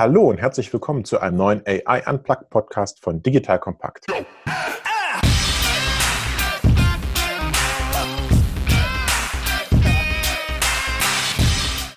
Hallo und herzlich willkommen zu einem neuen AI Unplugged Podcast von Digital Compact.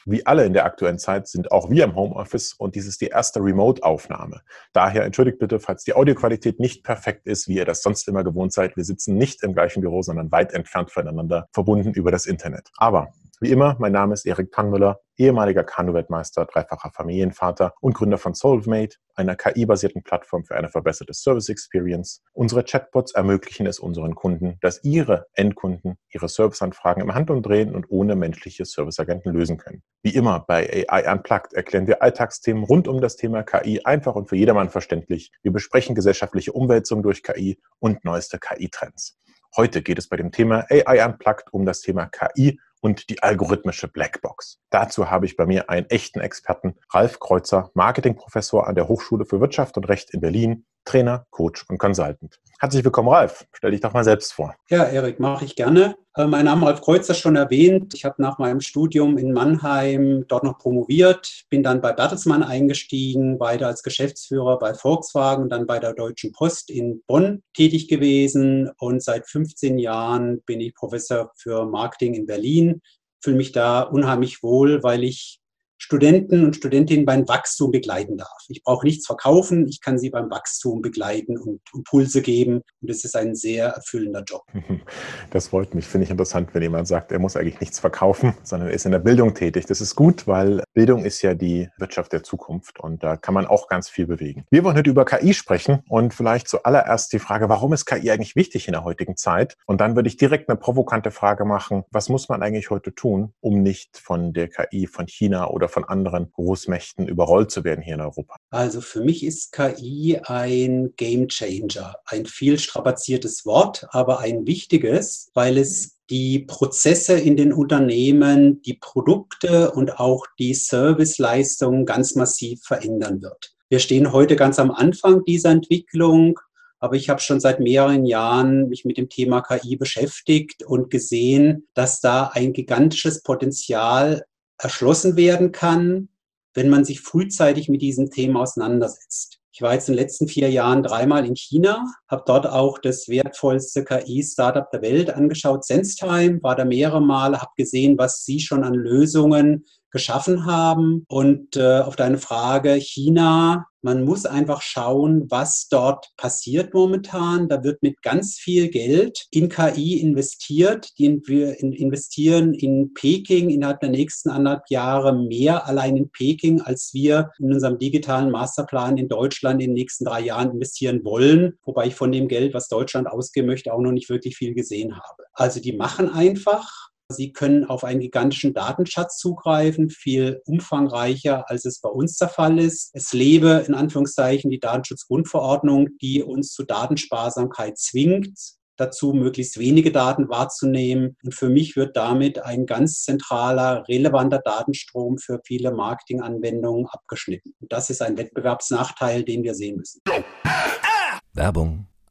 Wie alle in der aktuellen Zeit sind auch wir im Homeoffice und dies ist die erste Remote-Aufnahme. Daher entschuldigt bitte, falls die Audioqualität nicht perfekt ist, wie ihr das sonst immer gewohnt seid. Wir sitzen nicht im gleichen Büro, sondern weit entfernt voneinander, verbunden über das Internet. Aber wie immer, mein Name ist Erik Tannmüller, ehemaliger Kanu-Weltmeister, dreifacher Familienvater und Gründer von Solvemate, einer KI-basierten Plattform für eine verbesserte Service Experience. Unsere Chatbots ermöglichen es unseren Kunden, dass ihre Endkunden ihre Serviceanfragen im Handumdrehen und ohne menschliche Serviceagenten lösen können. Wie immer bei AI Unplugged erklären wir Alltagsthemen rund um das Thema KI einfach und für jedermann verständlich. Wir besprechen gesellschaftliche Umwälzungen durch KI und neueste KI-Trends. Heute geht es bei dem Thema AI Unplugged um das Thema KI und die algorithmische Blackbox. Dazu habe ich bei mir einen echten Experten, Ralf Kreuzer, Marketingprofessor an der Hochschule für Wirtschaft und Recht in Berlin, Trainer, Coach und Consultant. Herzlich willkommen, Ralf. Stell dich doch mal selbst vor. Ja, Erik, mache ich gerne. Äh, mein Name Ralf Kreuzer schon erwähnt. Ich habe nach meinem Studium in Mannheim dort noch promoviert, bin dann bei Bertelsmann eingestiegen, weiter als Geschäftsführer bei Volkswagen, dann bei der Deutschen Post in Bonn tätig gewesen und seit 15 Jahren bin ich Professor für Marketing in Berlin. Fühle mich da unheimlich wohl, weil ich Studenten und Studentinnen beim Wachstum begleiten darf. Ich brauche nichts verkaufen, ich kann sie beim Wachstum begleiten und Impulse geben. Und das ist ein sehr erfüllender Job. Das freut mich, finde ich interessant, wenn jemand sagt, er muss eigentlich nichts verkaufen, sondern er ist in der Bildung tätig. Das ist gut, weil Bildung ist ja die Wirtschaft der Zukunft und da kann man auch ganz viel bewegen. Wir wollen heute über KI sprechen und vielleicht zuallererst die Frage, warum ist KI eigentlich wichtig in der heutigen Zeit? Und dann würde ich direkt eine provokante Frage machen, was muss man eigentlich heute tun, um nicht von der KI von China oder von anderen Großmächten überrollt zu werden hier in Europa? Also für mich ist KI ein Game Changer, ein viel strapaziertes Wort, aber ein wichtiges, weil es die Prozesse in den Unternehmen, die Produkte und auch die Serviceleistungen ganz massiv verändern wird. Wir stehen heute ganz am Anfang dieser Entwicklung, aber ich habe schon seit mehreren Jahren mich mit dem Thema KI beschäftigt und gesehen, dass da ein gigantisches Potenzial erschlossen werden kann, wenn man sich frühzeitig mit diesem Thema auseinandersetzt. Ich war jetzt in den letzten vier Jahren dreimal in China, habe dort auch das wertvollste KI-Startup der Welt angeschaut, SenseTime, war da mehrere Male, habe gesehen, was sie schon an Lösungen geschaffen haben. Und äh, auf deine Frage, China, man muss einfach schauen, was dort passiert momentan. Da wird mit ganz viel Geld in KI investiert. Die wir investieren in Peking innerhalb der nächsten anderthalb Jahre mehr allein in Peking, als wir in unserem digitalen Masterplan in Deutschland in den nächsten drei Jahren investieren wollen. Wobei ich von dem Geld, was Deutschland ausgeben möchte, auch noch nicht wirklich viel gesehen habe. Also die machen einfach Sie können auf einen gigantischen Datenschatz zugreifen, viel umfangreicher, als es bei uns der Fall ist. Es lebe in Anführungszeichen die Datenschutzgrundverordnung, die uns zu Datensparsamkeit zwingt dazu, möglichst wenige Daten wahrzunehmen. Und für mich wird damit ein ganz zentraler, relevanter Datenstrom für viele Marketinganwendungen abgeschnitten. Und das ist ein Wettbewerbsnachteil, den wir sehen müssen. Werbung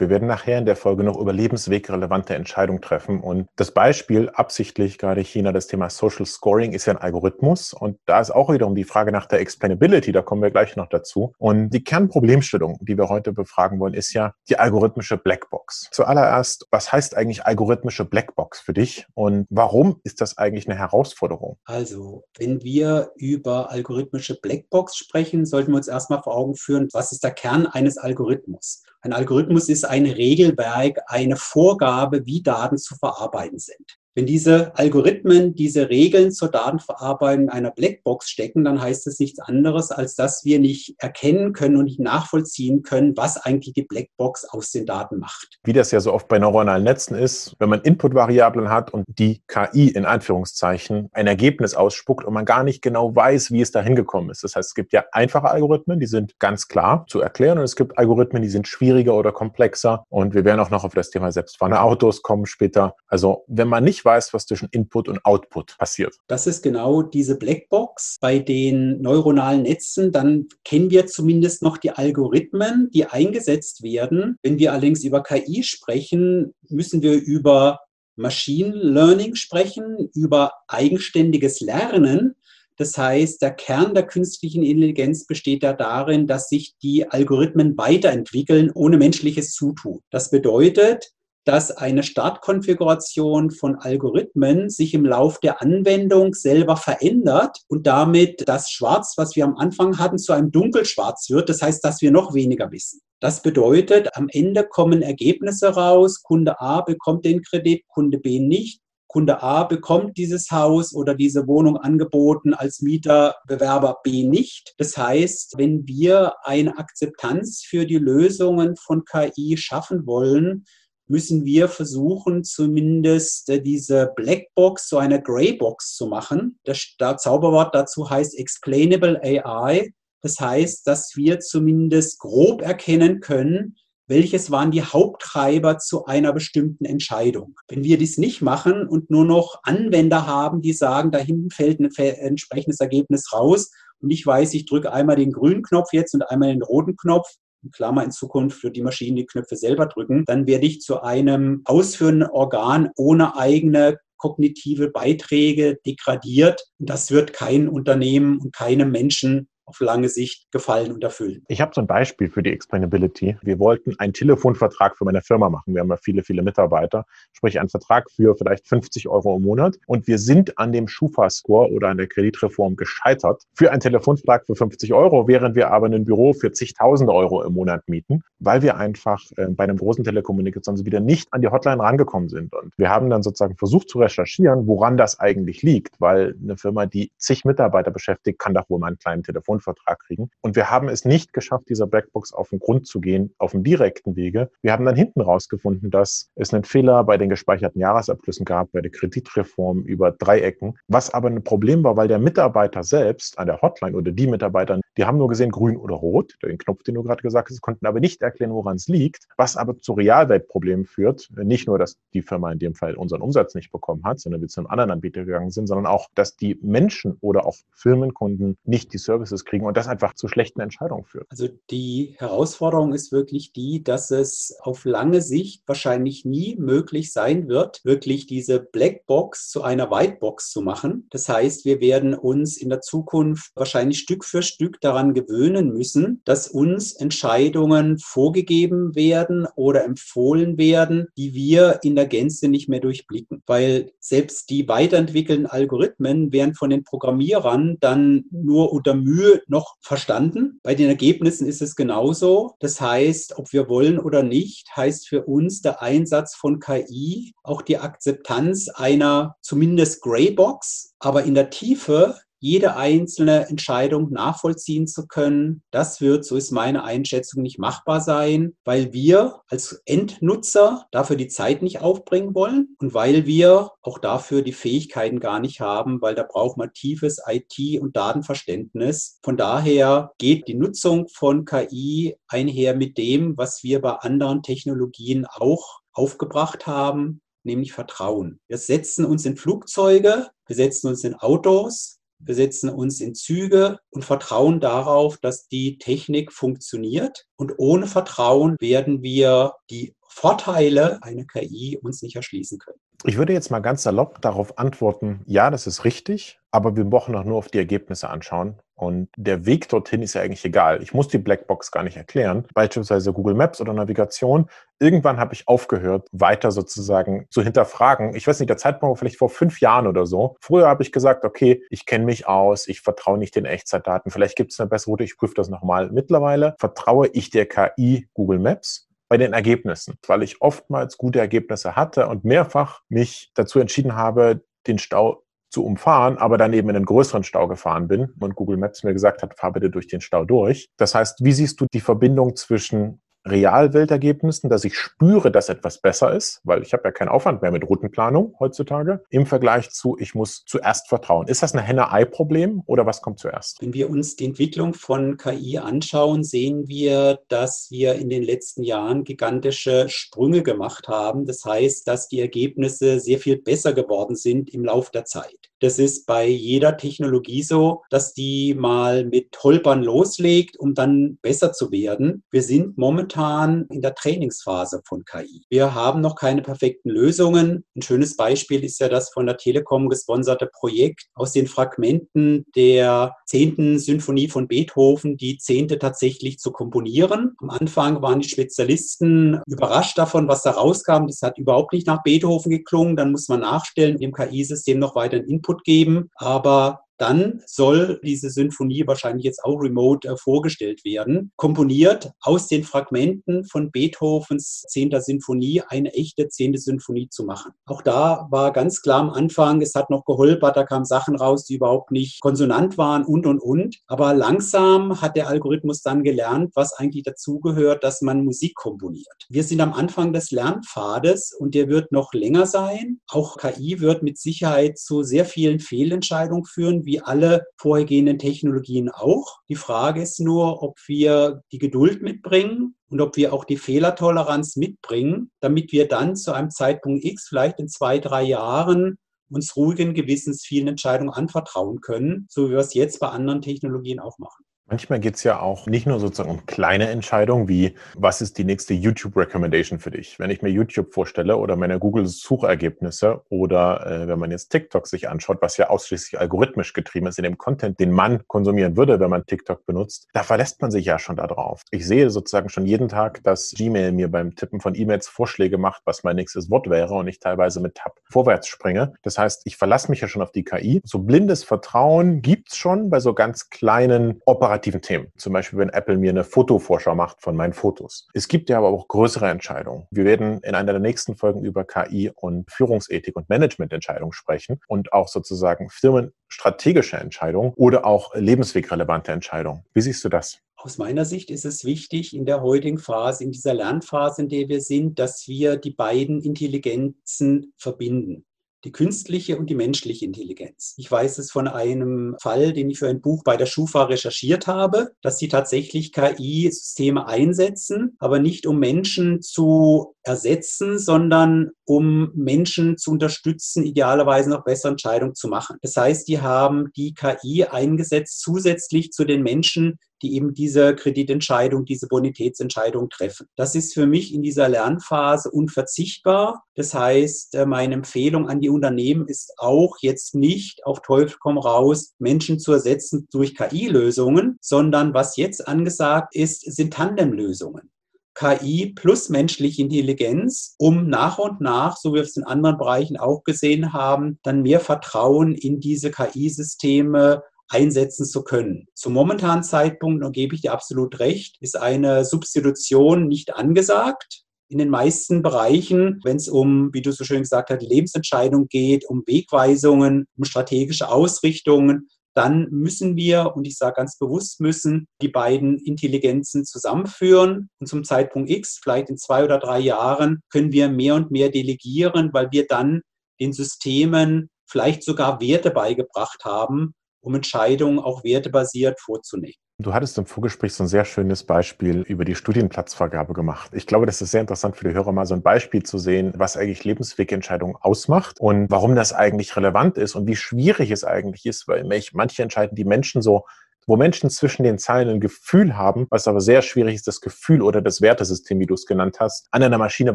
Wir werden nachher in der Folge noch überlebenswegrelevante Entscheidungen treffen. Und das Beispiel, absichtlich gerade China, das Thema Social Scoring ist ja ein Algorithmus. Und da ist auch wiederum die Frage nach der Explainability, da kommen wir gleich noch dazu. Und die Kernproblemstellung, die wir heute befragen wollen, ist ja die algorithmische Blackbox. Zuallererst, was heißt eigentlich algorithmische Blackbox für dich und warum ist das eigentlich eine Herausforderung? Also, wenn wir über algorithmische Blackbox sprechen, sollten wir uns erstmal vor Augen führen, was ist der Kern eines Algorithmus? Ein Algorithmus ist ein Regelwerk, eine Vorgabe, wie Daten zu verarbeiten sind. Wenn diese Algorithmen diese Regeln zur Datenverarbeitung einer Blackbox stecken, dann heißt es nichts anderes, als dass wir nicht erkennen können und nicht nachvollziehen können, was eigentlich die Blackbox aus den Daten macht. Wie das ja so oft bei neuronalen Netzen ist, wenn man Inputvariablen hat und die KI in Anführungszeichen ein Ergebnis ausspuckt und man gar nicht genau weiß, wie es da hingekommen ist. Das heißt, es gibt ja einfache Algorithmen, die sind ganz klar zu erklären und es gibt Algorithmen, die sind schwieriger oder komplexer und wir werden auch noch auf das Thema selbstfahrende Autos kommen später. Also wenn man nicht weiß, was zwischen Input und Output passiert. Das ist genau diese Blackbox bei den neuronalen Netzen. Dann kennen wir zumindest noch die Algorithmen, die eingesetzt werden. Wenn wir allerdings über KI sprechen, müssen wir über Machine Learning sprechen, über eigenständiges Lernen. Das heißt, der Kern der künstlichen Intelligenz besteht ja darin, dass sich die Algorithmen weiterentwickeln ohne menschliches Zutun. Das bedeutet, dass eine Startkonfiguration von Algorithmen sich im Lauf der Anwendung selber verändert und damit das Schwarz, was wir am Anfang hatten, zu einem Dunkelschwarz wird. Das heißt, dass wir noch weniger wissen. Das bedeutet, am Ende kommen Ergebnisse raus. Kunde A bekommt den Kredit, Kunde B nicht. Kunde A bekommt dieses Haus oder diese Wohnung angeboten als Mieter, Bewerber B nicht. Das heißt, wenn wir eine Akzeptanz für die Lösungen von KI schaffen wollen, müssen wir versuchen, zumindest äh, diese Blackbox zu einer Greybox zu machen. Das, Zauberwort dazu heißt Explainable AI. Das heißt, dass wir zumindest grob erkennen können, welches waren die Haupttreiber zu einer bestimmten Entscheidung. Wenn wir dies nicht machen und nur noch Anwender haben, die sagen, da hinten fällt ein entsprechendes Ergebnis raus und ich weiß, ich drücke einmal den grünen Knopf jetzt und einmal den roten Knopf, Klammer in Zukunft für die Maschinen die Knöpfe selber drücken, dann werde ich zu einem ausführenden Organ ohne eigene kognitive Beiträge degradiert. Das wird kein Unternehmen und keinem Menschen auf lange Sicht gefallen und erfüllen. Ich habe so ein Beispiel für die Explainability. Wir wollten einen Telefonvertrag für meine Firma machen. Wir haben ja viele, viele Mitarbeiter, sprich einen Vertrag für vielleicht 50 Euro im Monat. Und wir sind an dem Schufa-Score oder an der Kreditreform gescheitert für einen Telefonvertrag für 50 Euro, während wir aber ein Büro für zigtausende Euro im Monat mieten, weil wir einfach äh, bei einem großen Telekommunikation wieder nicht an die Hotline rangekommen sind. Und wir haben dann sozusagen versucht zu recherchieren, woran das eigentlich liegt, weil eine Firma, die zig Mitarbeiter beschäftigt, kann doch wohl mal einen kleinen Telefon Vertrag kriegen. Und wir haben es nicht geschafft, dieser Blackbox auf den Grund zu gehen, auf dem direkten Wege. Wir haben dann hinten rausgefunden, dass es einen Fehler bei den gespeicherten Jahresabschlüssen gab, bei der Kreditreform über Dreiecken, was aber ein Problem war, weil der Mitarbeiter selbst an der Hotline oder die Mitarbeiter, die haben nur gesehen grün oder rot, den Knopf, den du gerade gesagt hast, konnten aber nicht erklären, woran es liegt, was aber zu Realweltproblemen führt. Nicht nur, dass die Firma in dem Fall unseren Umsatz nicht bekommen hat, sondern wir zu einem anderen Anbieter gegangen sind, sondern auch, dass die Menschen oder auch Firmenkunden nicht die Services kriegen und das einfach zu schlechten Entscheidungen führt. Also die Herausforderung ist wirklich die, dass es auf lange Sicht wahrscheinlich nie möglich sein wird, wirklich diese Blackbox zu einer Whitebox zu machen. Das heißt, wir werden uns in der Zukunft wahrscheinlich Stück für Stück daran gewöhnen müssen, dass uns Entscheidungen vorgegeben werden oder empfohlen werden, die wir in der Gänze nicht mehr durchblicken. Weil selbst die weiterentwickelten Algorithmen werden von den Programmierern dann nur unter Mühe noch verstanden. Bei den Ergebnissen ist es genauso. Das heißt, ob wir wollen oder nicht, heißt für uns der Einsatz von KI auch die Akzeptanz einer zumindest Greybox, aber in der Tiefe jede einzelne Entscheidung nachvollziehen zu können, das wird, so ist meine Einschätzung, nicht machbar sein, weil wir als Endnutzer dafür die Zeit nicht aufbringen wollen und weil wir auch dafür die Fähigkeiten gar nicht haben, weil da braucht man tiefes IT- und Datenverständnis. Von daher geht die Nutzung von KI einher mit dem, was wir bei anderen Technologien auch aufgebracht haben, nämlich Vertrauen. Wir setzen uns in Flugzeuge, wir setzen uns in Autos, Wir setzen uns in Züge und vertrauen darauf, dass die Technik funktioniert. Und ohne Vertrauen werden wir die Vorteile einer KI uns nicht erschließen können. Ich würde jetzt mal ganz salopp darauf antworten, ja, das ist richtig, aber wir brauchen doch nur auf die Ergebnisse anschauen. Und der Weg dorthin ist ja eigentlich egal. Ich muss die Blackbox gar nicht erklären, beispielsweise Google Maps oder Navigation. Irgendwann habe ich aufgehört, weiter sozusagen zu hinterfragen. Ich weiß nicht, der Zeitpunkt war vielleicht vor fünf Jahren oder so. Früher habe ich gesagt, okay, ich kenne mich aus, ich vertraue nicht den Echtzeitdaten, vielleicht gibt es eine bessere Route, ich prüfe das nochmal. Mittlerweile vertraue ich der KI Google Maps bei den Ergebnissen, weil ich oftmals gute Ergebnisse hatte und mehrfach mich dazu entschieden habe, den Stau zu umfahren, aber dann eben in einen größeren Stau gefahren bin und Google Maps mir gesagt hat, fahr bitte durch den Stau durch. Das heißt, wie siehst du die Verbindung zwischen Realweltergebnissen, dass ich spüre, dass etwas besser ist, weil ich habe ja keinen Aufwand mehr mit Routenplanung heutzutage, im Vergleich zu, ich muss zuerst vertrauen. Ist das ein Henne-Ei-Problem oder was kommt zuerst? Wenn wir uns die Entwicklung von KI anschauen, sehen wir, dass wir in den letzten Jahren gigantische Sprünge gemacht haben. Das heißt, dass die Ergebnisse sehr viel besser geworden sind im Laufe der Zeit. Das ist bei jeder Technologie so, dass die mal mit Holpern loslegt, um dann besser zu werden. Wir sind momentan in der Trainingsphase von KI. Wir haben noch keine perfekten Lösungen. Ein schönes Beispiel ist ja das von der Telekom gesponserte Projekt aus den Fragmenten der zehnten Sinfonie von Beethoven, die zehnte tatsächlich zu komponieren. Am Anfang waren die Spezialisten überrascht davon, was da rauskam. Das hat überhaupt nicht nach Beethoven geklungen. Dann muss man nachstellen, im KI-System noch weiter Input Input geben, aber dann soll diese Sinfonie wahrscheinlich jetzt auch remote äh, vorgestellt werden. Komponiert aus den Fragmenten von Beethovens 10. Sinfonie eine echte 10. Sinfonie zu machen. Auch da war ganz klar am Anfang, es hat noch geholpert, da kamen Sachen raus, die überhaupt nicht konsonant waren und, und, und. Aber langsam hat der Algorithmus dann gelernt, was eigentlich dazugehört, dass man Musik komponiert. Wir sind am Anfang des Lernpfades und der wird noch länger sein. Auch KI wird mit Sicherheit zu sehr vielen Fehlentscheidungen führen, wie alle vorhergehenden Technologien auch. Die Frage ist nur, ob wir die Geduld mitbringen und ob wir auch die Fehlertoleranz mitbringen, damit wir dann zu einem Zeitpunkt X, vielleicht in zwei, drei Jahren, uns ruhigen Gewissens vielen Entscheidungen anvertrauen können, so wie wir es jetzt bei anderen Technologien auch machen. Manchmal geht es ja auch nicht nur sozusagen um kleine Entscheidungen wie, was ist die nächste YouTube-Recommendation für dich? Wenn ich mir YouTube vorstelle oder meine Google-Suchergebnisse oder äh, wenn man jetzt TikTok sich anschaut, was ja ausschließlich algorithmisch getrieben ist in dem Content, den man konsumieren würde, wenn man TikTok benutzt, da verlässt man sich ja schon darauf. Ich sehe sozusagen schon jeden Tag, dass Gmail mir beim Tippen von E-Mails Vorschläge macht, was mein nächstes Wort wäre und ich teilweise mit Tab vorwärts springe. Das heißt, ich verlasse mich ja schon auf die KI. So blindes Vertrauen gibt's schon bei so ganz kleinen operativen operativen Themen. Zum Beispiel, wenn Apple mir eine Fotovorschau macht von meinen Fotos. Es gibt ja aber auch größere Entscheidungen. Wir werden in einer der nächsten Folgen über KI und Führungsethik und Managemententscheidungen sprechen und auch sozusagen firmenstrategische Entscheidungen oder auch lebenswegrelevante Entscheidungen. Wie siehst du das? Aus meiner Sicht ist es wichtig in der heutigen Phase, in dieser Lernphase, in der wir sind, dass wir die beiden Intelligenzen verbinden die künstliche und die menschliche Intelligenz. Ich weiß es von einem Fall, den ich für ein Buch bei der Schufa recherchiert habe, dass sie tatsächlich KI-Systeme einsetzen, aber nicht um Menschen zu ersetzen, sondern um Menschen zu unterstützen, idealerweise noch bessere Entscheidungen zu machen. Das heißt, die haben die KI eingesetzt zusätzlich zu den Menschen, die eben diese Kreditentscheidung, diese Bonitätsentscheidung treffen. Das ist für mich in dieser Lernphase unverzichtbar. Das heißt, äh, meine Empfehlung an die Unternehmen ist auch jetzt nicht auf Teufel komm raus, Menschen zu ersetzen durch KI-Lösungen, sondern was jetzt angesagt ist, sind Tandemlösungen. KI plus menschliche Intelligenz, um nach und nach, so wie wir es in anderen Bereichen auch gesehen haben, dann mehr Vertrauen in diese KI-Systeme einsetzen zu können. Zum momentanen Zeitpunkt, und gebe ich dir absolut recht, ist eine Substitution nicht angesagt. In den meisten Bereichen, wenn es um, wie du so schön gesagt hast, Lebensentscheidungen geht, um Wegweisungen, um strategische Ausrichtungen, dann müssen wir, und ich sage ganz bewusst müssen, die beiden Intelligenzen zusammenführen. Und zum Zeitpunkt X, vielleicht in zwei oder drei Jahren, können wir mehr und mehr delegieren, weil wir dann den Systemen vielleicht sogar Werte beigebracht haben, um Entscheidungen auch wertebasiert vorzunehmen. Du hattest im Vorgespräch so ein sehr schönes Beispiel über die Studienplatzvergabe gemacht. Ich glaube, das ist sehr interessant für die Hörer, mal so ein Beispiel zu sehen, was eigentlich Lebenswegentscheidungen ausmacht und warum das eigentlich relevant ist und wie schwierig es eigentlich ist, weil manche entscheiden die Menschen so wo Menschen zwischen den Zeilen ein Gefühl haben, was aber sehr schwierig ist, das Gefühl oder das Wertesystem, wie du es genannt hast, an einer Maschine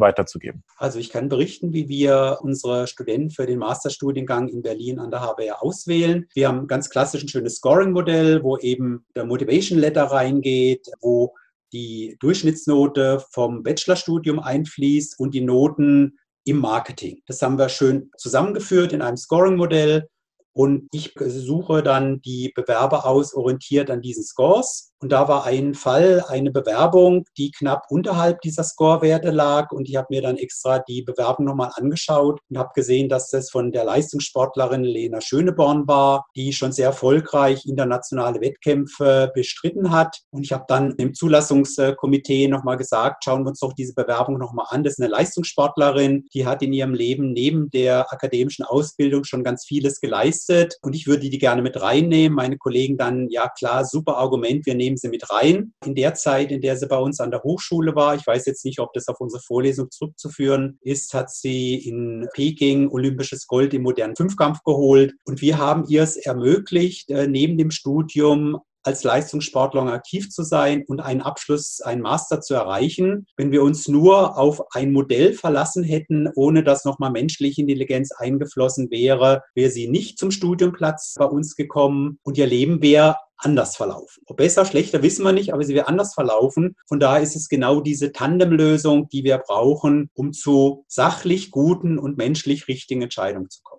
weiterzugeben. Also ich kann berichten, wie wir unsere Studenten für den Masterstudiengang in Berlin an der HBR auswählen. Wir haben ganz klassisch ein schönes Scoring-Modell, wo eben der Motivation Letter reingeht, wo die Durchschnittsnote vom Bachelorstudium einfließt und die Noten im Marketing. Das haben wir schön zusammengeführt in einem Scoring-Modell. Und ich suche dann die Bewerber aus, orientiert an diesen Scores. Und da war ein Fall, eine Bewerbung, die knapp unterhalb dieser Scorewerte lag. Und ich habe mir dann extra die Bewerbung nochmal angeschaut und habe gesehen, dass das von der Leistungssportlerin Lena Schöneborn war, die schon sehr erfolgreich internationale Wettkämpfe bestritten hat. Und ich habe dann im Zulassungskomitee nochmal gesagt, schauen wir uns doch diese Bewerbung nochmal an. Das ist eine Leistungssportlerin, die hat in ihrem Leben neben der akademischen Ausbildung schon ganz vieles geleistet. Und ich würde die gerne mit reinnehmen. Meine Kollegen dann, ja klar, super Argument, wir nehmen nehmen sie mit rein. In der Zeit, in der sie bei uns an der Hochschule war, ich weiß jetzt nicht, ob das auf unsere Vorlesung zurückzuführen ist, hat sie in Peking olympisches Gold im modernen Fünfkampf geholt. Und wir haben ihr es ermöglicht, äh, neben dem Studium als Leistungssportler aktiv zu sein und einen Abschluss, einen Master zu erreichen. Wenn wir uns nur auf ein Modell verlassen hätten, ohne dass nochmal menschliche Intelligenz eingeflossen wäre, wäre sie nicht zum Studienplatz bei uns gekommen und ihr Leben wäre anders verlaufen. Ob besser, schlechter, wissen wir nicht, aber sie wäre anders verlaufen. Von daher ist es genau diese Tandemlösung, die wir brauchen, um zu sachlich guten und menschlich richtigen Entscheidungen zu kommen.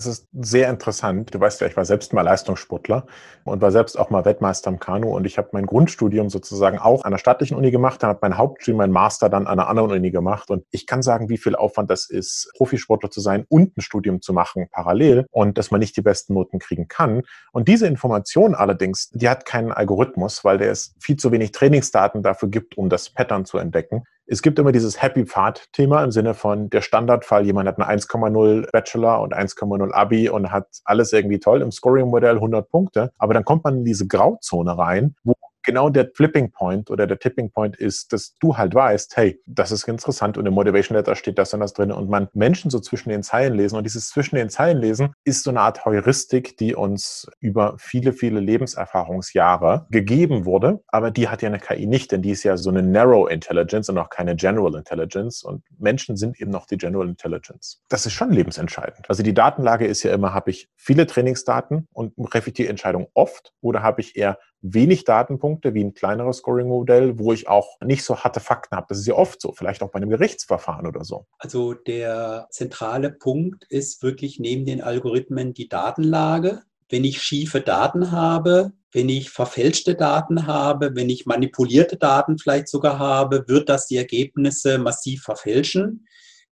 Das ist sehr interessant. Du weißt ja, ich war selbst mal Leistungssportler und war selbst auch mal Weltmeister im Kanu. Und ich habe mein Grundstudium sozusagen auch an der staatlichen Uni gemacht, dann habe mein Hauptstudium, mein Master dann an einer anderen Uni gemacht. Und ich kann sagen, wie viel Aufwand das ist, Profisportler zu sein und ein Studium zu machen parallel und dass man nicht die besten Noten kriegen kann. Und diese Information allerdings, die hat keinen Algorithmus, weil der es viel zu wenig Trainingsdaten dafür gibt, um das Pattern zu entdecken. Es gibt immer dieses Happy Pfad-Thema im Sinne von der Standardfall, jemand hat eine 1,0 Bachelor und 1,0 Abi und hat alles irgendwie toll im Scoring-Modell 100 Punkte. Aber dann kommt man in diese Grauzone rein, wo genau der Flipping Point oder der Tipping Point ist, dass du halt weißt, hey, das ist interessant und im Motivation Letter steht das und das drin und man Menschen so zwischen den Zeilen lesen und dieses zwischen den Zeilen lesen ist so eine Art Heuristik, die uns über viele, viele Lebenserfahrungsjahre gegeben wurde, aber die hat ja eine KI nicht, denn die ist ja so eine Narrow Intelligence und auch keine General Intelligence und Menschen sind eben noch die General Intelligence. Das ist schon lebensentscheidend. Also die Datenlage ist ja immer, habe ich viele Trainingsdaten und reflektiere Entscheidungen oft oder habe ich eher wenig Datenpunkte wie ein kleineres Scoring-Modell, wo ich auch nicht so harte Fakten habe. Das ist ja oft so, vielleicht auch bei einem Gerichtsverfahren oder so. Also der zentrale Punkt ist wirklich neben den Algorithmen die Datenlage. Wenn ich schiefe Daten habe, wenn ich verfälschte Daten habe, wenn ich manipulierte Daten vielleicht sogar habe, wird das die Ergebnisse massiv verfälschen.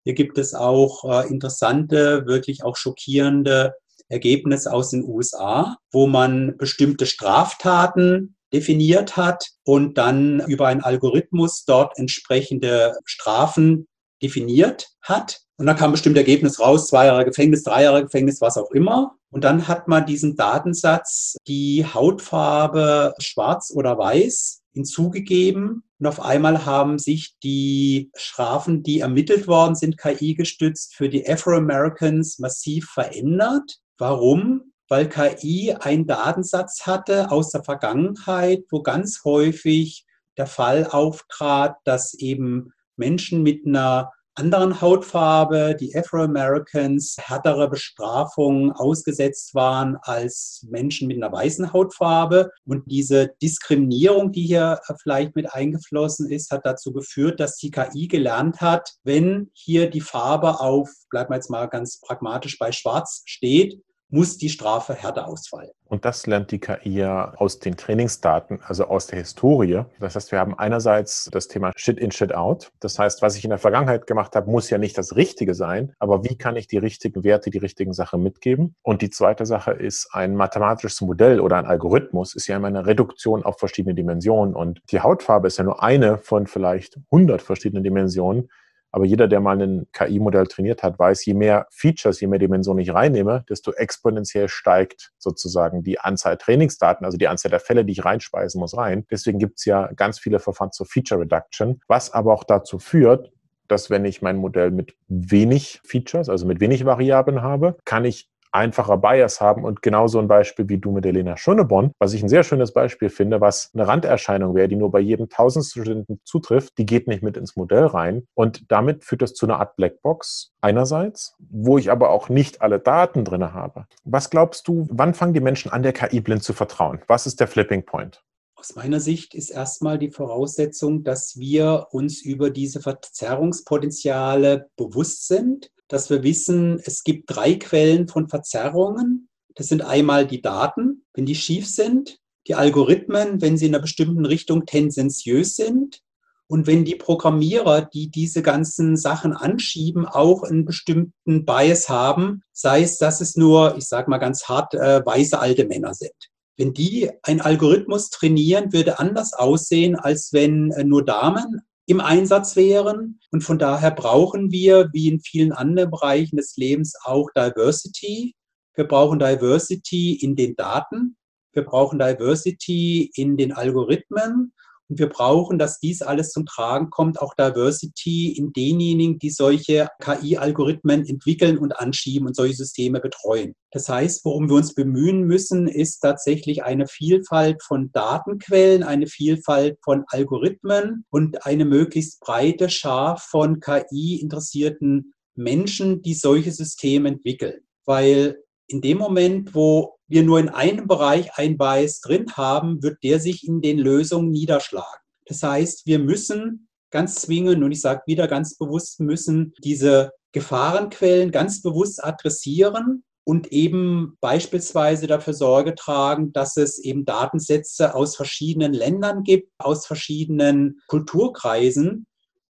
Hier gibt es auch äh, interessante, wirklich auch schockierende Ergebnis aus den USA, wo man bestimmte Straftaten definiert hat und dann über einen Algorithmus dort entsprechende Strafen definiert hat. Und dann kam bestimmt Ergebnis raus, zwei Jahre Gefängnis, drei Jahre Gefängnis, was auch immer. Und dann hat man diesen Datensatz die Hautfarbe schwarz oder weiß hinzugegeben. Und auf einmal haben sich die Strafen, die ermittelt worden sind, KI gestützt, für die Afro-Americans massiv verändert. Warum? Weil KI einen Datensatz hatte aus der Vergangenheit, wo ganz häufig der Fall auftrat, dass eben Menschen mit einer anderen Hautfarbe, die Afro-Americans, härtere Bestrafungen ausgesetzt waren als Menschen mit einer weißen Hautfarbe. Und diese Diskriminierung, die hier vielleicht mit eingeflossen ist, hat dazu geführt, dass die KI gelernt hat, wenn hier die Farbe auf, bleiben wir jetzt mal ganz pragmatisch bei Schwarz steht, muss die Strafe härter ausfallen. Und das lernt die KI ja aus den Trainingsdaten, also aus der Historie. Das heißt, wir haben einerseits das Thema Shit in, Shit out. Das heißt, was ich in der Vergangenheit gemacht habe, muss ja nicht das Richtige sein, aber wie kann ich die richtigen Werte, die richtigen Sachen mitgeben? Und die zweite Sache ist, ein mathematisches Modell oder ein Algorithmus ist ja immer eine Reduktion auf verschiedene Dimensionen. Und die Hautfarbe ist ja nur eine von vielleicht 100 verschiedenen Dimensionen. Aber jeder, der mal ein KI-Modell trainiert hat, weiß, je mehr Features, je mehr Dimensionen ich reinnehme, desto exponentiell steigt sozusagen die Anzahl Trainingsdaten, also die Anzahl der Fälle, die ich reinspeisen muss, rein. Deswegen gibt es ja ganz viele Verfahren zur Feature Reduction, was aber auch dazu führt, dass wenn ich mein Modell mit wenig Features, also mit wenig Variablen habe, kann ich einfacher Bias haben und genauso ein Beispiel wie du mit Elena Schöneborn, was ich ein sehr schönes Beispiel finde, was eine Randerscheinung wäre, die nur bei jedem Tausendstudenten zutrifft, die geht nicht mit ins Modell rein und damit führt das zu einer Art Blackbox einerseits, wo ich aber auch nicht alle Daten drin habe. Was glaubst du, wann fangen die Menschen an, der KI blind zu vertrauen? Was ist der Flipping Point? Aus meiner Sicht ist erstmal die Voraussetzung, dass wir uns über diese Verzerrungspotenziale bewusst sind dass wir wissen, es gibt drei Quellen von Verzerrungen. Das sind einmal die Daten, wenn die schief sind, die Algorithmen, wenn sie in einer bestimmten Richtung tendenziös sind und wenn die Programmierer, die diese ganzen Sachen anschieben, auch einen bestimmten Bias haben, sei es, dass es nur, ich sage mal ganz hart, äh, weiße alte Männer sind. Wenn die einen Algorithmus trainieren, würde anders aussehen, als wenn äh, nur Damen im Einsatz wären. Und von daher brauchen wir, wie in vielen anderen Bereichen des Lebens, auch Diversity. Wir brauchen Diversity in den Daten. Wir brauchen Diversity in den Algorithmen. Und wir brauchen, dass dies alles zum Tragen kommt, auch Diversity in denjenigen, die solche KI-Algorithmen entwickeln und anschieben und solche Systeme betreuen. Das heißt, worum wir uns bemühen müssen, ist tatsächlich eine Vielfalt von Datenquellen, eine Vielfalt von Algorithmen und eine möglichst breite Schar von KI-interessierten Menschen, die solche Systeme entwickeln. Weil in dem Moment, wo wir nur in einem Bereich ein Bias drin haben, wird der sich in den Lösungen niederschlagen. Das heißt, wir müssen ganz zwingend, und ich sage wieder ganz bewusst, müssen diese Gefahrenquellen ganz bewusst adressieren und eben beispielsweise dafür Sorge tragen, dass es eben Datensätze aus verschiedenen Ländern gibt, aus verschiedenen Kulturkreisen.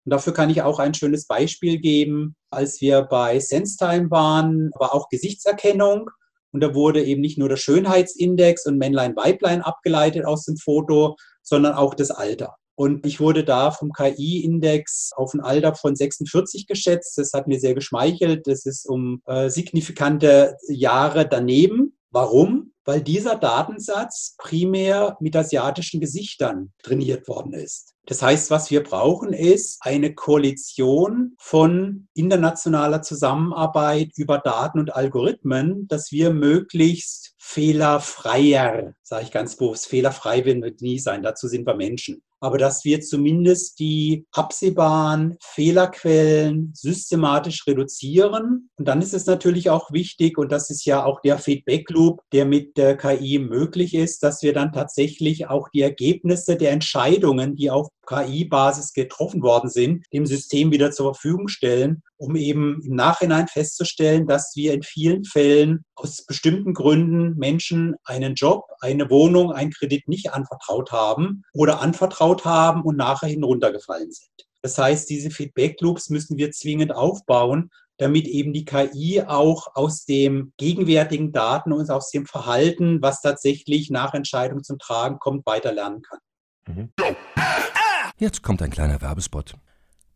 Und dafür kann ich auch ein schönes Beispiel geben. Als wir bei SenseTime waren, war auch Gesichtserkennung. Und da wurde eben nicht nur der Schönheitsindex und Männlein, Weiblein abgeleitet aus dem Foto, sondern auch das Alter. Und ich wurde da vom KI-Index auf ein Alter von 46 geschätzt. Das hat mir sehr geschmeichelt. Das ist um äh, signifikante Jahre daneben. Warum? Weil dieser Datensatz primär mit asiatischen Gesichtern trainiert worden ist. Das heißt, was wir brauchen, ist eine Koalition von internationaler Zusammenarbeit über Daten und Algorithmen, dass wir möglichst fehlerfreier, sage ich ganz bewusst, fehlerfrei werden wir nie sein, dazu sind wir Menschen, aber dass wir zumindest die absehbaren Fehlerquellen systematisch reduzieren. Und dann ist es natürlich auch wichtig, und das ist ja auch der Feedback Loop, der mit der KI möglich ist, dass wir dann tatsächlich auch die Ergebnisse der Entscheidungen, die auf KI-Basis getroffen worden sind, dem System wieder zur Verfügung stellen, um eben im Nachhinein festzustellen, dass wir in vielen Fällen aus bestimmten Gründen Menschen einen Job, eine Wohnung, einen Kredit nicht anvertraut haben oder anvertraut haben und nachher hinuntergefallen sind. Das heißt, diese Feedback Loops müssen wir zwingend aufbauen, damit eben die KI auch aus dem gegenwärtigen Daten und aus dem Verhalten, was tatsächlich nach Entscheidung zum Tragen kommt, weiter lernen kann. Mhm. Jetzt kommt ein kleiner Werbespot.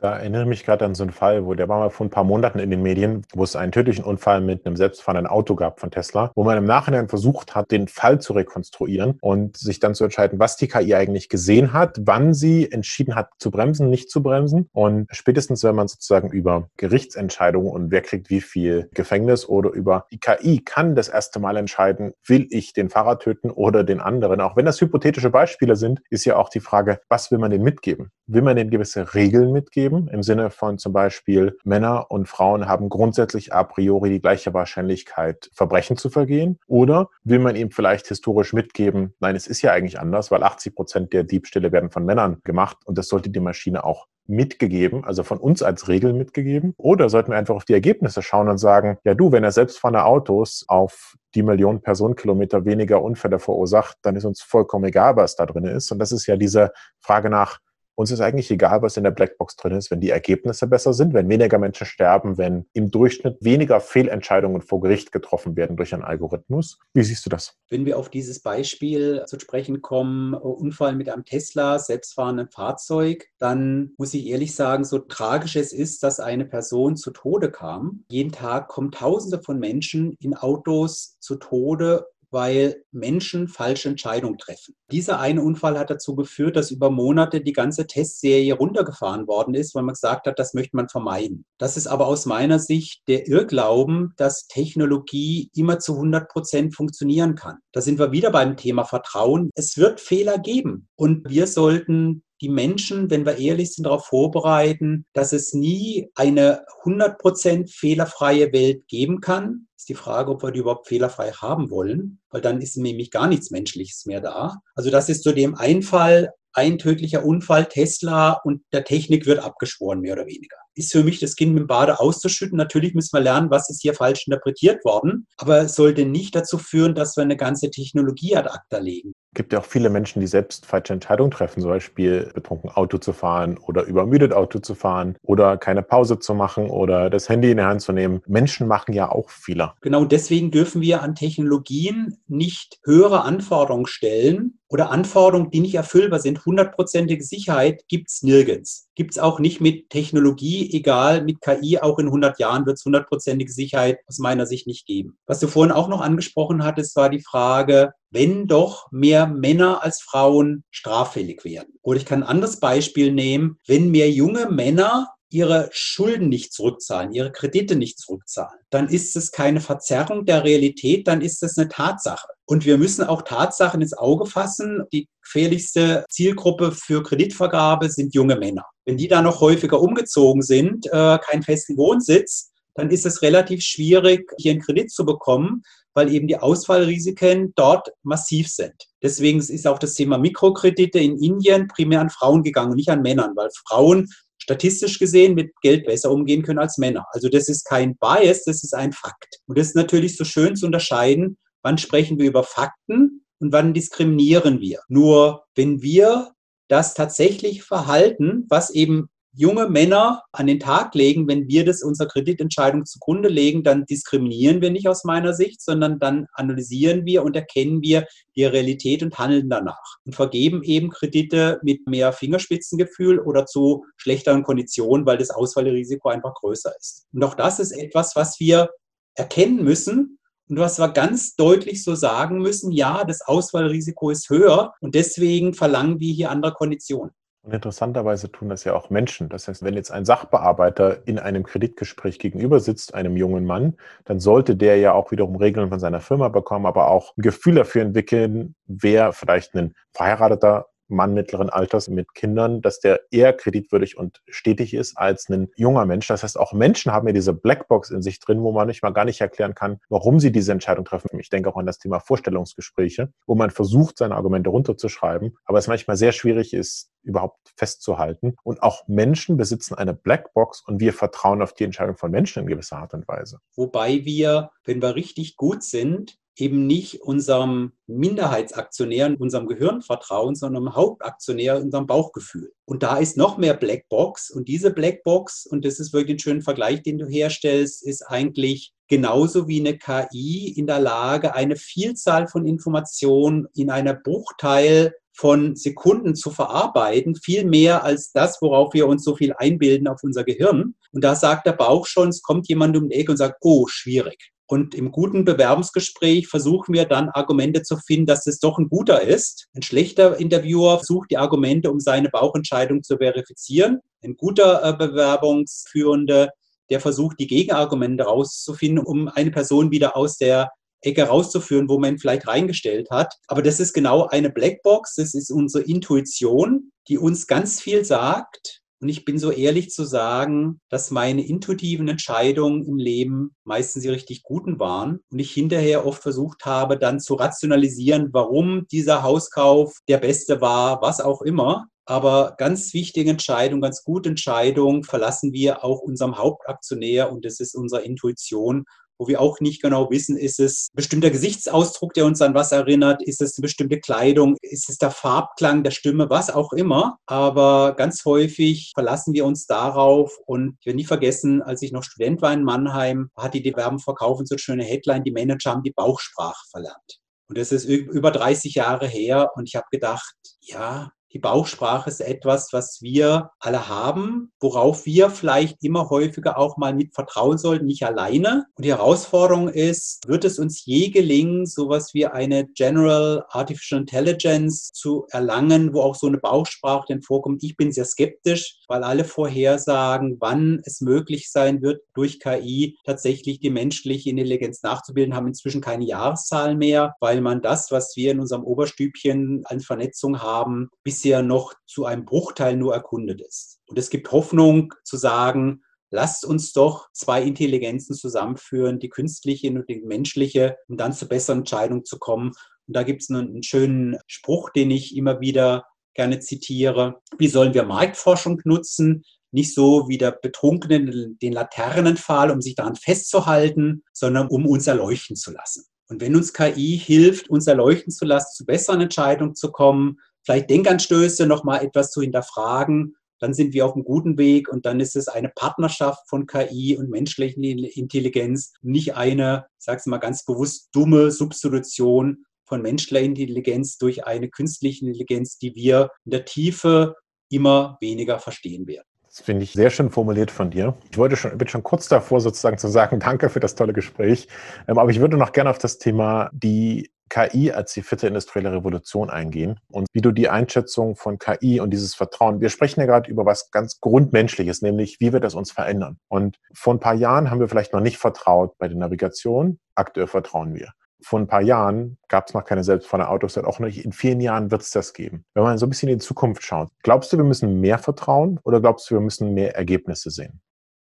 Da erinnere ich mich gerade an so einen Fall, wo der war mal vor ein paar Monaten in den Medien, wo es einen tödlichen Unfall mit einem selbstfahrenden Auto gab von Tesla, wo man im Nachhinein versucht hat, den Fall zu rekonstruieren und sich dann zu entscheiden, was die KI eigentlich gesehen hat, wann sie entschieden hat zu bremsen, nicht zu bremsen. Und spätestens, wenn man sozusagen über Gerichtsentscheidungen und wer kriegt wie viel Gefängnis oder über die KI kann das erste Mal entscheiden, will ich den Fahrer töten oder den anderen. Auch wenn das hypothetische Beispiele sind, ist ja auch die Frage, was will man denn mitgeben? Will man denn gewisse Regeln mitgeben? Geben, im Sinne von zum Beispiel Männer und Frauen haben grundsätzlich a priori die gleiche Wahrscheinlichkeit, Verbrechen zu vergehen? Oder will man ihm vielleicht historisch mitgeben, nein, es ist ja eigentlich anders, weil 80 Prozent der Diebstähle werden von Männern gemacht und das sollte die Maschine auch mitgegeben, also von uns als Regel mitgegeben? Oder sollten wir einfach auf die Ergebnisse schauen und sagen, ja du, wenn er selbstfahrende Autos auf die Millionen Personenkilometer weniger Unfälle verursacht, dann ist uns vollkommen egal, was da drin ist. Und das ist ja diese Frage nach, uns ist eigentlich egal, was in der Blackbox drin ist, wenn die Ergebnisse besser sind, wenn weniger Menschen sterben, wenn im Durchschnitt weniger Fehlentscheidungen vor Gericht getroffen werden durch einen Algorithmus. Wie siehst du das? Wenn wir auf dieses Beispiel zu sprechen kommen, Unfall mit einem Tesla, selbstfahrenden Fahrzeug, dann muss ich ehrlich sagen, so tragisch es ist, dass eine Person zu Tode kam. Jeden Tag kommen Tausende von Menschen in Autos zu Tode weil Menschen falsche Entscheidungen treffen. Dieser eine Unfall hat dazu geführt, dass über Monate die ganze Testserie runtergefahren worden ist, weil man gesagt hat, das möchte man vermeiden. Das ist aber aus meiner Sicht der Irrglauben, dass Technologie immer zu 100 Prozent funktionieren kann. Da sind wir wieder beim Thema Vertrauen. Es wird Fehler geben und wir sollten die Menschen, wenn wir ehrlich sind, darauf vorbereiten, dass es nie eine 100% fehlerfreie Welt geben kann. Ist die Frage, ob wir die überhaupt fehlerfrei haben wollen, weil dann ist nämlich gar nichts Menschliches mehr da. Also das ist zu dem Einfall ein tödlicher Unfall, Tesla und der Technik wird abgeschworen, mehr oder weniger. Ist für mich das Kind mit dem Bade auszuschütten. Natürlich müssen wir lernen, was ist hier falsch interpretiert worden, aber es sollte nicht dazu führen, dass wir eine ganze Technologie ad acta legen gibt ja auch viele Menschen, die selbst falsche Entscheidungen treffen, zum Beispiel betrunken Auto zu fahren oder übermüdet Auto zu fahren oder keine Pause zu machen oder das Handy in die Hand zu nehmen. Menschen machen ja auch Fehler. Genau deswegen dürfen wir an Technologien nicht höhere Anforderungen stellen oder Anforderungen, die nicht erfüllbar sind. Hundertprozentige Sicherheit gibt es nirgends. Gibt es auch nicht mit Technologie, egal mit KI, auch in 100 Jahren wird es hundertprozentige Sicherheit aus meiner Sicht nicht geben. Was du vorhin auch noch angesprochen hattest, war die Frage, wenn doch mehr Männer als Frauen straffällig werden. Oder ich kann ein anderes Beispiel nehmen, wenn mehr junge Männer ihre Schulden nicht zurückzahlen, ihre Kredite nicht zurückzahlen, dann ist es keine Verzerrung der Realität, dann ist es eine Tatsache. Und wir müssen auch Tatsachen ins Auge fassen. Die gefährlichste Zielgruppe für Kreditvergabe sind junge Männer. Wenn die da noch häufiger umgezogen sind, äh, keinen festen Wohnsitz, dann ist es relativ schwierig, hier einen Kredit zu bekommen, weil eben die Ausfallrisiken dort massiv sind. Deswegen ist auch das Thema Mikrokredite in Indien primär an Frauen gegangen und nicht an Männern, weil Frauen statistisch gesehen mit Geld besser umgehen können als Männer. Also das ist kein Bias, das ist ein Fakt. Und das ist natürlich so schön zu unterscheiden, wann sprechen wir über Fakten und wann diskriminieren wir. Nur wenn wir das tatsächlich verhalten, was eben junge Männer an den Tag legen, wenn wir das unserer Kreditentscheidung zugrunde legen, dann diskriminieren wir nicht aus meiner Sicht, sondern dann analysieren wir und erkennen wir die Realität und handeln danach und vergeben eben Kredite mit mehr Fingerspitzengefühl oder zu schlechteren Konditionen, weil das Ausfallrisiko einfach größer ist. Und auch das ist etwas, was wir erkennen müssen und was wir ganz deutlich so sagen müssen, ja, das Ausfallrisiko ist höher und deswegen verlangen wir hier andere Konditionen. Und interessanterweise tun das ja auch Menschen. Das heißt, wenn jetzt ein Sachbearbeiter in einem Kreditgespräch gegenüber sitzt, einem jungen Mann, dann sollte der ja auch wiederum Regeln von seiner Firma bekommen, aber auch ein Gefühl dafür entwickeln, wer vielleicht ein verheirateter Mann mittleren Alters mit Kindern, dass der eher kreditwürdig und stetig ist als ein junger Mensch. Das heißt, auch Menschen haben ja diese Blackbox in sich drin, wo man nicht mal gar nicht erklären kann, warum sie diese Entscheidung treffen. Ich denke auch an das Thema Vorstellungsgespräche, wo man versucht, seine Argumente runterzuschreiben, aber es manchmal sehr schwierig ist, überhaupt festzuhalten. Und auch Menschen besitzen eine Blackbox und wir vertrauen auf die Entscheidung von Menschen in gewisser Art und Weise. Wobei wir, wenn wir richtig gut sind, eben nicht unserem Minderheitsaktionär, unserem Gehirn vertrauen, sondern dem Hauptaktionär, unserem Bauchgefühl. Und da ist noch mehr Blackbox. Und diese Blackbox, und das ist wirklich ein schöner Vergleich, den du herstellst, ist eigentlich genauso wie eine KI in der Lage, eine Vielzahl von Informationen in einer Bruchteil von Sekunden zu verarbeiten, viel mehr als das, worauf wir uns so viel einbilden auf unser Gehirn. Und da sagt der Bauch schon, es kommt jemand um die Ecke und sagt, oh, schwierig. Und im guten Bewerbungsgespräch versuchen wir dann Argumente zu finden, dass es doch ein guter ist. Ein schlechter Interviewer sucht die Argumente, um seine Bauchentscheidung zu verifizieren. Ein guter äh, Bewerbungsführende, der versucht, die Gegenargumente rauszufinden, um eine Person wieder aus der Ecke rauszuführen, wo man vielleicht reingestellt hat. Aber das ist genau eine Blackbox. Das ist unsere Intuition, die uns ganz viel sagt. Und ich bin so ehrlich zu sagen, dass meine intuitiven Entscheidungen im Leben meistens die richtig guten waren und ich hinterher oft versucht habe, dann zu rationalisieren, warum dieser Hauskauf der beste war, was auch immer. Aber ganz wichtige Entscheidung, ganz gute Entscheidung verlassen wir auch unserem Hauptaktionär und das ist unsere Intuition wo wir auch nicht genau wissen, ist es ein bestimmter Gesichtsausdruck, der uns an was erinnert, ist es eine bestimmte Kleidung, ist es der Farbklang der Stimme, was auch immer. Aber ganz häufig verlassen wir uns darauf. Und ich werde nie vergessen, als ich noch Student war in Mannheim, hat die Werben verkaufen so eine schöne Headline, die Manager haben die Bauchsprache verlernt. Und das ist über 30 Jahre her. Und ich habe gedacht, ja, die Bauchsprache ist etwas, was wir alle haben, worauf wir vielleicht immer häufiger auch mal mit vertrauen sollten, nicht alleine. Und die Herausforderung ist, wird es uns je gelingen, sowas wie eine General Artificial Intelligence zu erlangen, wo auch so eine Bauchsprache denn vorkommt? Ich bin sehr skeptisch, weil alle vorhersagen, wann es möglich sein wird, durch KI tatsächlich die menschliche Intelligenz nachzubilden, haben inzwischen keine Jahreszahlen mehr, weil man das, was wir in unserem Oberstübchen an Vernetzung haben, bis bisher noch zu einem Bruchteil nur erkundet ist. Und es gibt Hoffnung zu sagen, lasst uns doch zwei Intelligenzen zusammenführen, die künstliche und die menschliche, um dann zu besseren Entscheidungen zu kommen. Und da gibt es einen schönen Spruch, den ich immer wieder gerne zitiere. Wie sollen wir Marktforschung nutzen? Nicht so wie der Betrunkene den Laternenpfahl, um sich daran festzuhalten, sondern um uns erleuchten zu lassen. Und wenn uns KI hilft, uns erleuchten zu lassen, zu besseren Entscheidungen zu kommen, vielleicht Denkanstöße nochmal etwas zu hinterfragen, dann sind wir auf einem guten Weg und dann ist es eine Partnerschaft von KI und menschlichen Intelligenz, nicht eine, es mal ganz bewusst, dumme Substitution von menschlicher Intelligenz durch eine künstliche Intelligenz, die wir in der Tiefe immer weniger verstehen werden. Das finde ich sehr schön formuliert von dir. Ich wollte schon, bin schon kurz davor, sozusagen zu sagen, danke für das tolle Gespräch. Ähm, aber ich würde noch gerne auf das Thema die KI als die vierte industrielle Revolution eingehen und wie du die Einschätzung von KI und dieses Vertrauen, wir sprechen ja gerade über was ganz Grundmenschliches, nämlich wie wird das uns verändern. Und vor ein paar Jahren haben wir vielleicht noch nicht vertraut bei der Navigation, aktuell vertrauen wir. Vor ein paar Jahren gab es noch keine selbstfahrenden Autos auch nicht in vielen Jahren wird es das geben. Wenn man so ein bisschen in die Zukunft schaut, glaubst du, wir müssen mehr vertrauen oder glaubst du, wir müssen mehr Ergebnisse sehen?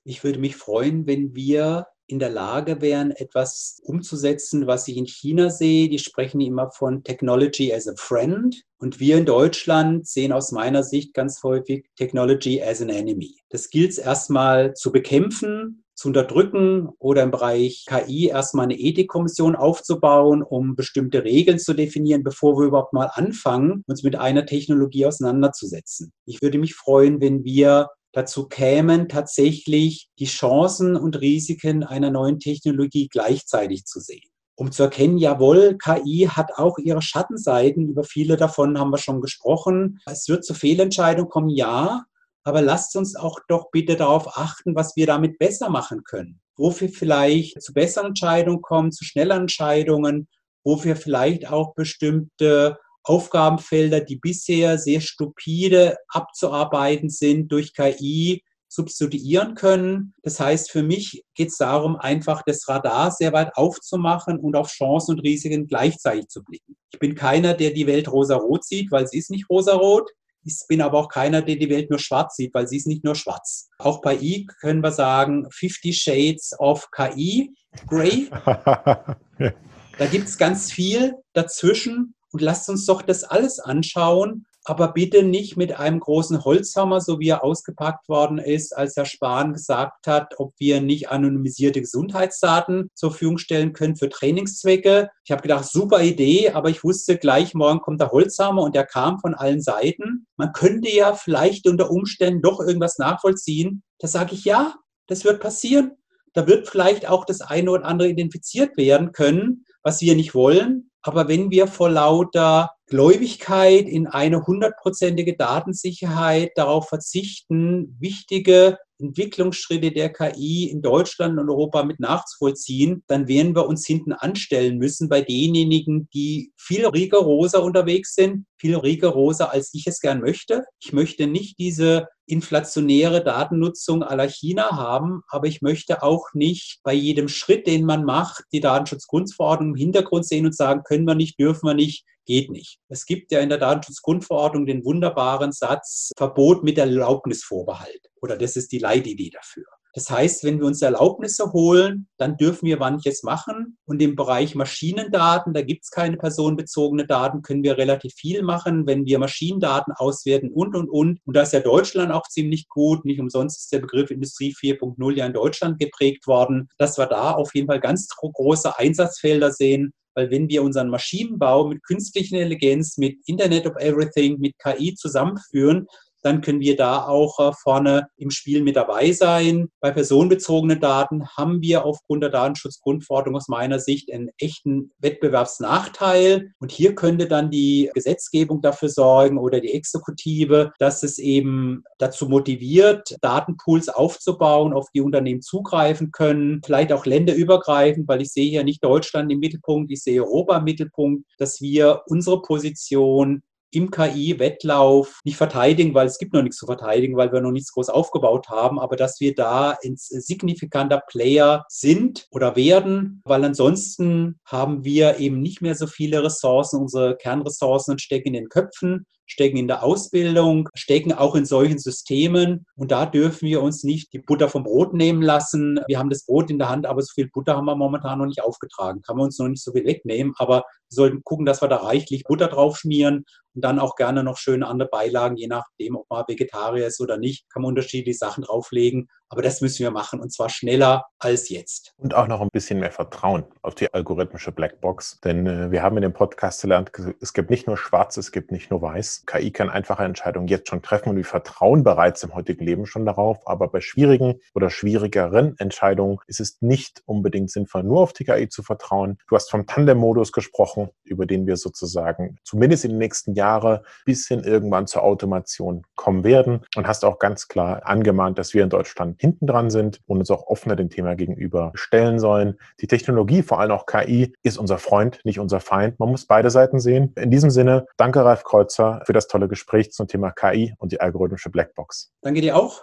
Ich würde mich freuen, wenn wir in der Lage wären, etwas umzusetzen, was ich in China sehe. Die sprechen immer von Technology as a Friend. Und wir in Deutschland sehen aus meiner Sicht ganz häufig Technology as an Enemy. Das gilt es erstmal zu bekämpfen, zu unterdrücken oder im Bereich KI erstmal eine Ethikkommission aufzubauen, um bestimmte Regeln zu definieren, bevor wir überhaupt mal anfangen, uns mit einer Technologie auseinanderzusetzen. Ich würde mich freuen, wenn wir dazu kämen, tatsächlich die Chancen und Risiken einer neuen Technologie gleichzeitig zu sehen. Um zu erkennen, jawohl, KI hat auch ihre Schattenseiten, über viele davon haben wir schon gesprochen. Es wird zu Fehlentscheidungen kommen, ja, aber lasst uns auch doch bitte darauf achten, was wir damit besser machen können. Wo wir vielleicht zu besseren Entscheidungen kommen, zu schnelleren Entscheidungen, wo wir vielleicht auch bestimmte Aufgabenfelder, die bisher sehr stupide abzuarbeiten sind, durch KI substituieren können. Das heißt, für mich geht es darum, einfach das Radar sehr weit aufzumachen und auf Chancen und Risiken gleichzeitig zu blicken. Ich bin keiner, der die Welt rosa-rot sieht, weil sie ist nicht rosa-rot. Ich bin aber auch keiner, der die Welt nur schwarz sieht, weil sie ist nicht nur schwarz. Auch bei I können wir sagen 50 Shades of KI, Gray. da gibt es ganz viel dazwischen und lasst uns doch das alles anschauen. aber bitte nicht mit einem großen Holzhammer, so wie er ausgepackt worden ist, als Herr Spahn gesagt hat, ob wir nicht anonymisierte Gesundheitsdaten zur Verfügung stellen können für Trainingszwecke. Ich habe gedacht, super Idee, aber ich wusste gleich, morgen kommt der Holzhammer und der kam von allen Seiten. Man könnte ja vielleicht unter Umständen doch irgendwas nachvollziehen. Da sage ich, ja, das wird passieren. Da wird vielleicht auch das eine oder andere identifiziert werden können, was wir nicht wollen. Aber wenn wir vor lauter Gläubigkeit in eine hundertprozentige Datensicherheit darauf verzichten, wichtige Entwicklungsschritte der KI in Deutschland und Europa mit nachzuvollziehen, dann werden wir uns hinten anstellen müssen bei denjenigen, die viel rigoroser unterwegs sind, viel rigoroser, als ich es gern möchte. Ich möchte nicht diese inflationäre Datennutzung aller China haben, aber ich möchte auch nicht bei jedem Schritt, den man macht, die Datenschutzgrundverordnung im Hintergrund sehen und sagen, können wir nicht, dürfen wir nicht, geht nicht. Es gibt ja in der Datenschutzgrundverordnung den wunderbaren Satz Verbot mit Erlaubnisvorbehalt oder das ist die Leitidee dafür. Das heißt, wenn wir uns Erlaubnisse holen, dann dürfen wir manches machen. Und im Bereich Maschinendaten, da gibt es keine personenbezogene Daten, können wir relativ viel machen, wenn wir Maschinendaten auswerten und, und, und. Und da ist ja Deutschland auch ziemlich gut. Nicht umsonst ist der Begriff Industrie 4.0 ja in Deutschland geprägt worden, dass wir da auf jeden Fall ganz große Einsatzfelder sehen. Weil wenn wir unseren Maschinenbau mit künstlicher Intelligenz, mit Internet of Everything, mit KI zusammenführen, dann können wir da auch äh, vorne im Spiel mit dabei sein. Bei personenbezogenen Daten haben wir aufgrund der Datenschutzgrundverordnung aus meiner Sicht einen echten Wettbewerbsnachteil. Und hier könnte dann die Gesetzgebung dafür sorgen oder die Exekutive, dass es eben dazu motiviert, Datenpools aufzubauen, auf die Unternehmen zugreifen können, vielleicht auch länderübergreifend, weil ich sehe hier nicht Deutschland im Mittelpunkt, ich sehe Europa im Mittelpunkt, dass wir unsere Position im KI-Wettlauf nicht verteidigen, weil es gibt noch nichts zu verteidigen, weil wir noch nichts groß aufgebaut haben, aber dass wir da ein signifikanter Player sind oder werden, weil ansonsten haben wir eben nicht mehr so viele Ressourcen. Unsere Kernressourcen stecken in den Köpfen stecken in der Ausbildung, stecken auch in solchen Systemen. Und da dürfen wir uns nicht die Butter vom Brot nehmen lassen. Wir haben das Brot in der Hand, aber so viel Butter haben wir momentan noch nicht aufgetragen. Kann man uns noch nicht so viel wegnehmen, aber wir sollten gucken, dass wir da reichlich Butter drauf schmieren und dann auch gerne noch schöne andere Beilagen, je nachdem, ob man Vegetarier ist oder nicht, kann man unterschiedliche Sachen drauflegen. Aber das müssen wir machen und zwar schneller als jetzt. Und auch noch ein bisschen mehr Vertrauen auf die algorithmische Blackbox. Denn äh, wir haben in dem Podcast gelernt, es gibt nicht nur schwarz, es gibt nicht nur weiß. KI kann einfache Entscheidungen jetzt schon treffen und wir vertrauen bereits im heutigen Leben schon darauf. Aber bei schwierigen oder schwierigeren Entscheidungen ist es nicht unbedingt sinnvoll, nur auf die KI zu vertrauen. Du hast vom Tandem-Modus gesprochen, über den wir sozusagen zumindest in den nächsten Jahren bis hin irgendwann zur Automation kommen werden und hast auch ganz klar angemahnt, dass wir in Deutschland hinten dran sind und uns auch offener dem Thema gegenüber stellen sollen. Die Technologie, vor allem auch KI, ist unser Freund, nicht unser Feind. Man muss beide Seiten sehen. In diesem Sinne, danke Ralf Kreuzer für das tolle Gespräch zum Thema KI und die algorithmische Blackbox. Danke dir auch.